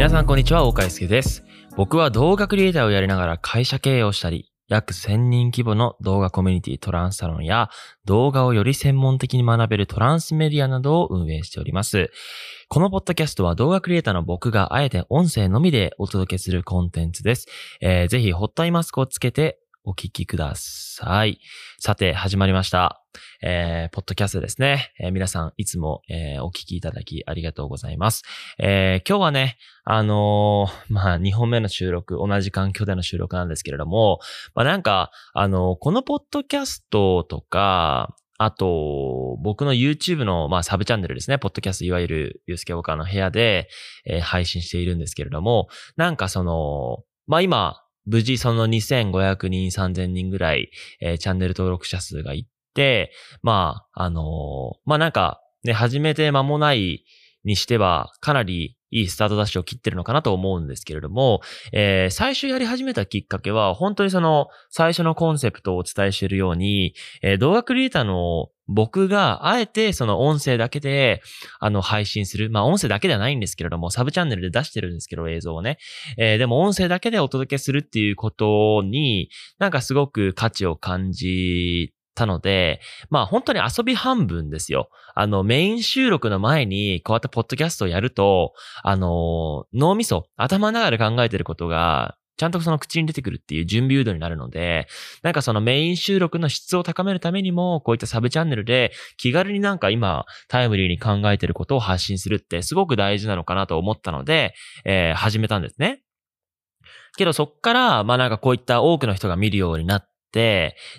皆さんこんにちは、大海介です。僕は動画クリエイターをやりながら会社経営をしたり、約1000人規模の動画コミュニティトランスサロンや動画をより専門的に学べるトランスメディアなどを運営しております。このポッドキャストは動画クリエイターの僕があえて音声のみでお届けするコンテンツです。えーぜひホットアイマスクをつけてお聞きください。さて、始まりました。えーポッドキャストですね。えー皆さん、いつも、えーお聞きいただきありがとうございます。え今日はね、あのまあ、2本目の収録、同じ環境での収録なんですけれども、まあ、なんか、あのこのポッドキャストとか、あと、僕の YouTube の、まあ、サブチャンネルですね。ポッドキャスト、いわゆる、ユースケウォーカーの部屋で、えー配信しているんですけれども、なんかその、まあ、今、無事その2500人、3000人ぐらい、えーチャンネル登録者数がい、まあ、あのーまあ、なんか、ね、始めて間もないにしては、かなりいいスタートダッシュを切ってるのかなと思うんですけれども、えー最初やり始めたきっかけは、本当にその、最初のコンセプトをお伝えしているように、えー動画クリエイターの僕が、あえてその音声だけで、あの、配信する。まあ、音声だけではないんですけれども、サブチャンネルで出してるんですけど、映像をね。えーでも音声だけでお届けするっていうことに、なんかすごく価値を感じたので、まあ本当に遊び半分ですよ。あの、メイン収録の前に、こうやってポッドキャストをやると、あの、脳みそ、頭の中で考えてることが、ちゃんとその口に出てくるっていう準備誘導になるので、なんかそのメイン収録の質を高めるためにも、こういったサブチャンネルで気軽になんか今タイムリーに考えてることを発信するってすごく大事なのかなと思ったので、えー始めたんですね。けどそっから、まあなんかこういった多くの人が見るようになって、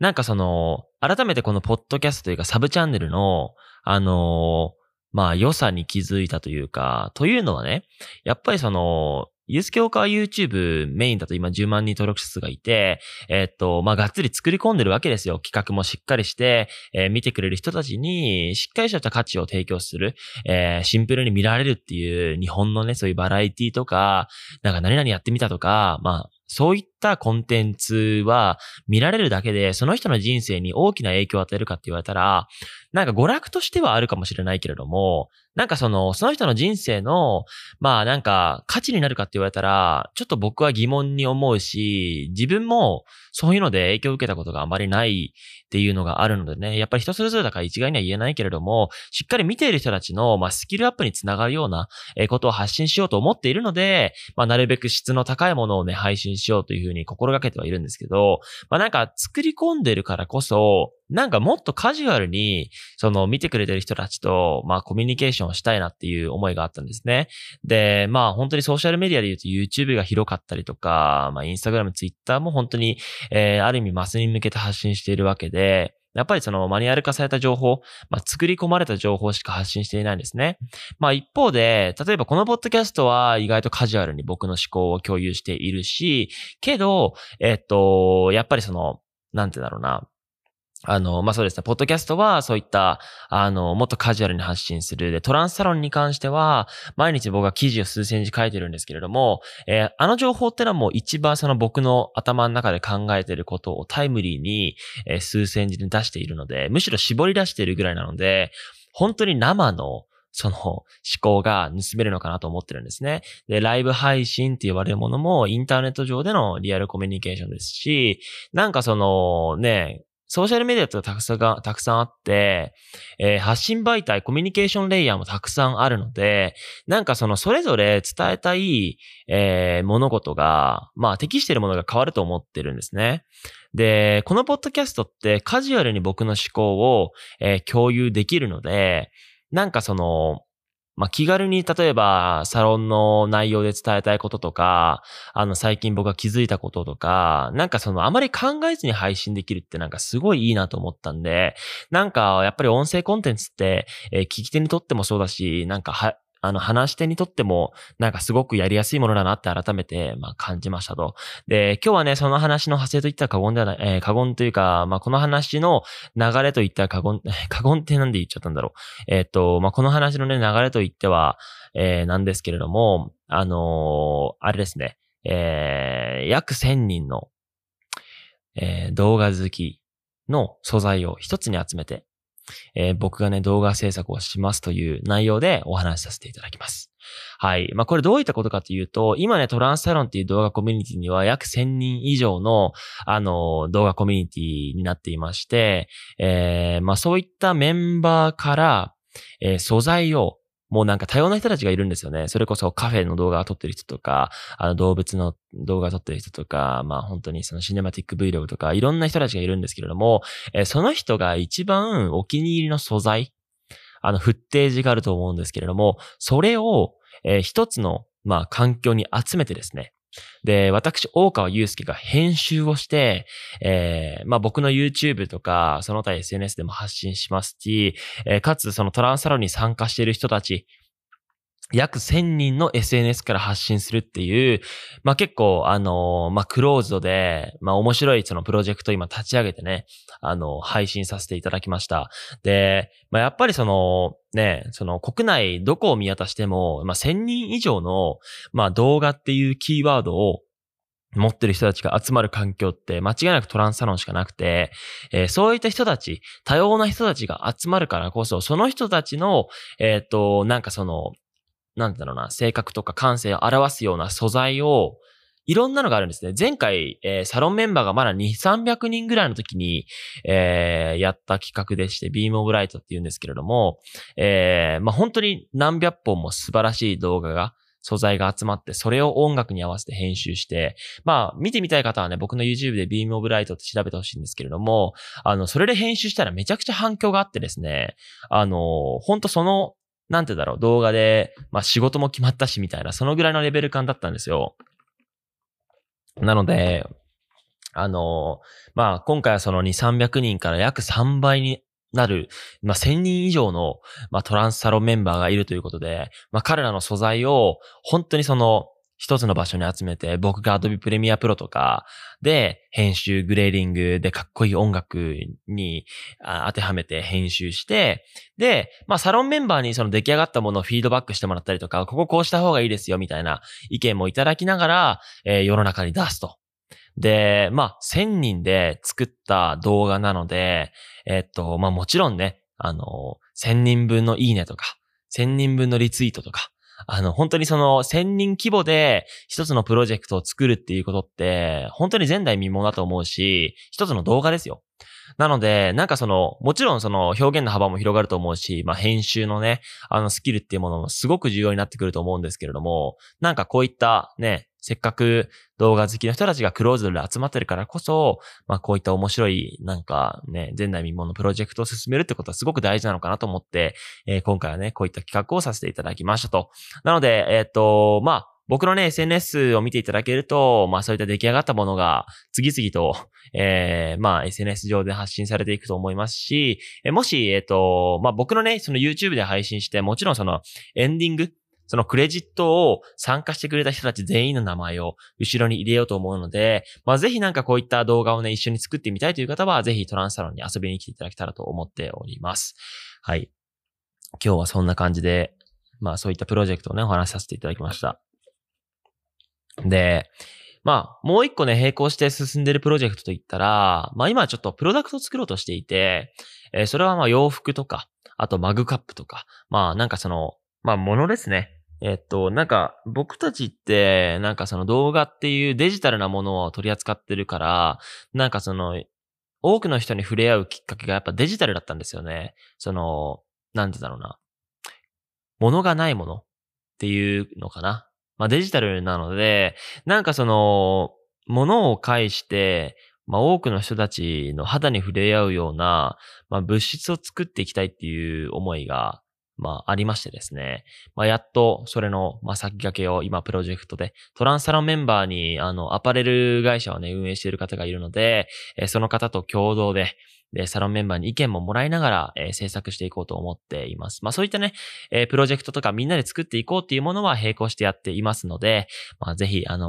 なんかその、改めてこのポッドキャストというかサブチャンネルの、あのーまあ良さに気づいたというか、というのはね、やっぱりその、ユース教科 YouTube メインだと今10万人登録者数がいて、えっと、まあ、がっつり作り込んでるわけですよ。企画もしっかりして、えー見てくれる人たちに、しっかりした価値を提供する、えーシンプルに見られるっていう日本のね、そういうバラエティとか、なんか何々やってみたとか、まあ、そういったたコンテンツは見られるだけで、その人の人生に大きな影響を与えるかって言われたら、なんか娯楽としてはあるかもしれないけれども、なんかその、その人の人生の、まあなんか価値になるかって言われたら、ちょっと僕は疑問に思うし、自分もそういうので影響を受けたことがあまりないっていうのがあるのでね、やっぱり人それぞれだから一概には言えないけれども、しっかり見ている人たちの、まあ、スキルアップにつながるようなえーことを発信しようと思っているので、まあ、なるべく質の高いものをね、配信しようというふうにに心がけてはいるんですけど、まあ、なんか作り込んでるからこそ、なんかもっとカジュアルに、その見てくれてる人たちと、まあコミュニケーションをしたいなっていう思いがあったんですね。で、まあ本当にソーシャルメディアで言うと YouTube が広かったりとか、まあ Instagram、Twitter も本当に、えーある意味マスに向けて発信しているわけで、やっぱりそのマニュアル化された情報、まあ作り込まれた情報しか発信していないんですね。まあ一方で、例えばこのポッドキャストは意外とカジュアルに僕の思考を共有しているし、けど、えっと、やっぱりその、なんてだろうな、あの、まあ、そうですね。ポッドキャストはそういった、あの、もっとカジュアルに発信する。で、トランスサロンに関しては、毎日僕は記事を数千字書いてるんですけれども、えーあの情報ってのはもう一番その僕の頭の中で考えてることをタイムリーに、えー数千字で出しているので、むしろ絞り出しているぐらいなので、本当に生の、その思考が盗めるのかなと思ってるんですね。で、ライブ配信って言われるものもインターネット上でのリアルコミュニケーションですし、なんかそのね、ソーシャルメディアってたくさんが、たくさんあって、えー発信媒体、コミュニケーションレイヤーもたくさんあるので、なんかそのそれぞれ伝えたい、えー物事が、まあ適しているものが変わると思ってるんですね。で、このポッドキャストってカジュアルに僕の思考を、えー共有できるので、なんかその、まあ、気軽に例えばサロンの内容で伝えたいこととか、あの最近僕が気づいたこととか、なんかそのあまり考えずに配信できるってなんかすごいいいなと思ったんで、なんかやっぱり音声コンテンツって、えー聞き手にとってもそうだし、なんかは、あの、話し手にとっても、なんかすごくやりやすいものだなって改めて、まあ、感じましたと。で、今日はね、その話の派生といったら過言ではない、えー過言というか、まあ、この話の流れといったら過言、過言ってなんで言っちゃったんだろう。えっ、と、まあ、この話のね、流れといっては、えーなんですけれども、あのーあれですね、えー約1000人の、えー動画好きの素材を一つに集めて、えー僕がね、動画制作をしますという内容でお話しさせていただきます。はい。まあ、これどういったことかというと、今ね、トランスサロンっていう動画コミュニティには約1000人以上の、あの、動画コミュニティになっていまして、えー、まあ、そういったメンバーから、えー、素材をもうなんか多様な人たちがいるんですよね。それこそカフェの動画を撮ってる人とか、あの動物の動画を撮ってる人とか、まあ本当にそのシネマティック Vlog とか、いろんな人たちがいるんですけれども、えー、その人が一番お気に入りの素材、あのフッテージがあると思うんですけれども、それを、えー、一つの、まあ環境に集めてですね、で、私、大川祐介が編集をして、えー、まあ僕の YouTube とか、その他 SNS でも発信しますし、えー、かつそのトランスサロンに参加している人たち、約1000人の SNS から発信するっていう、まあ、結構、あの、まあ、クローズドで、まあ、面白いそのプロジェクト今立ち上げてね、あの、配信させていただきました。で、まあ、やっぱりその、ね、その国内どこを見渡しても、まあ、1000人以上の、まあ、動画っていうキーワードを持ってる人たちが集まる環境って間違いなくトランスサロンしかなくて、えー、そういった人たち、多様な人たちが集まるからこそ、その人たちの、えっ、ー、と、なんかその、なんだろうな、性格とか感性を表すような素材を、いろんなのがあるんですね。前回、えー、サロンメンバーがまだ2、300人ぐらいの時に、えー、やった企画でして、ビームオブライトって言うんですけれども、えー、まあ、本当に何百本も素晴らしい動画が、素材が集まって、それを音楽に合わせて編集して、まあ、見てみたい方はね、僕の YouTube で Beam of Light って調べてほしいんですけれども、あの、それで編集したらめちゃくちゃ反響があってですね、あの、本当そのなんてだろう、動画で、まあ仕事も決まったしみたいな、そのぐらいのレベル感だったんですよ。なので、あの、まあ今回はその2、300人から約3倍になる、まあ1000人以上の、まあトランスサロンメンバーがいるということで、まあ彼らの素材を本当にその一つの場所に集めて、僕が Adobe Premiere Pro とかで編集、グレーリングでかっこいい音楽に当てはめて編集して、で、まあサロンメンバーにその出来上がったものをフィードバックしてもらったりとか、こここうした方がいいですよみたいな意見もいただきながら、えー、世の中に出すと。で、まあ1000人で作った動画なので、え、っと、まあもちろんね、あの、1000人分のいいねとか、1000人分のリツイートとか、あの、本当にその1000人規模で一つのプロジェクトを作るっていうことって、本当に前代未聞だと思うし、一つの動画ですよ。なので、なんかその、もちろんその表現の幅も広がると思うし、まあ編集のね、あのスキルっていうものもすごく重要になってくると思うんですけれども、なんかこういったね、せっかく動画好きの人たちがクローズドで集まってるからこそ、まあこういった面白い、なんかね、前代未聞のプロジェクトを進めるってことはすごく大事なのかなと思って、えー、今回はね、こういった企画をさせていただきましたと。なので、えっ、ー、と、まあ、僕のね、SNS を見ていただけると、まあそういった出来上がったものが次々と、えー、まあ SNS 上で発信されていくと思いますし、えもし、えっ、ー、と、まあ僕のね、その YouTube で配信して、もちろんそのエンディング、そのクレジットを参加してくれた人たち全員の名前を後ろに入れようと思うので、まあぜひなんかこういった動画をね、一緒に作ってみたいという方は、ぜひトランスサロンに遊びに来ていただけたらと思っております。はい。今日はそんな感じで、まあそういったプロジェクトをね、お話しさせていただきました。で、まあ、もう一個ね、並行して進んでるプロジェクトといったら、まあ今ちょっとプロダクトを作ろうとしていて、えー、それはまあ洋服とか、あとマグカップとか、まあなんかその、まあ物ですね。えっと、なんか、僕たちって、なんかその動画っていうデジタルなものを取り扱ってるから、なんかその、多くの人に触れ合うきっかけがやっぱデジタルだったんですよね。その、なんてだろうな。物がないものっていうのかな。まあデジタルなので、なんかその、物を介して、まあ多くの人たちの肌に触れ合うような、まあ物質を作っていきたいっていう思いがまあ、ありましてですね。まあ、やっと、それの、まあ、先駆けを今、プロジェクトで、トランスサロンメンバーに、あの、アパレル会社をね、運営している方がいるので、えその方と共同で、で、サロンメンバーに意見ももらいながら、えー、制作していこうと思っています。まあそういったね、えー、プロジェクトとかみんなで作っていこうっていうものは並行してやっていますので、まあぜひ、あの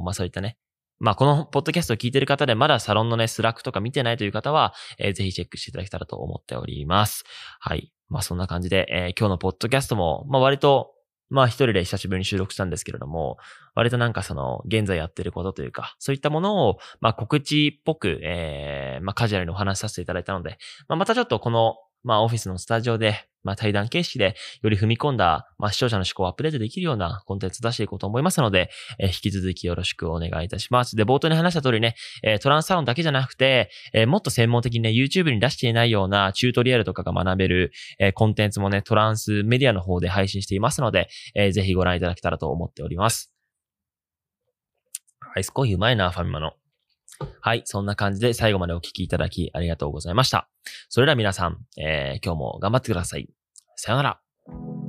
ー、まあそういったね、まあ、このポッドキャストを聞いている方でまだサロンのね、スラックとか見てないという方は、えー、ぜひチェックしていただけたらと思っております。はい。まあ、そんな感じで、えー、今日のポッドキャストも、まあ、割と、まあ、一人で久しぶりに収録したんですけれども、割となんかその、現在やってることというか、そういったものを、まあ、告知っぽく、えー、まあ、カジュアルにお話しさせていただいたので、まあ、またちょっとこの、まあ、オフィスのスタジオで、まあ、対談形式でより踏み込んだ、まあ、視聴者の思考をアップデートできるようなコンテンツを出していこうと思いますので、えー、引き続きよろしくお願いいたします。で、冒頭に話した通りね、え、トランスサロンだけじゃなくて、え、もっと専門的にね、YouTube に出していないようなチュートリアルとかが学べる、え、コンテンツもね、トランスメディアの方で配信していますので、えー、ぜひご覧いただけたらと思っております。アイスコーヒーうまいな、ファミマの。はい。そんな感じで最後までお聞きいただきありがとうございました。それでは皆さん、えー、今日も頑張ってください。さよなら。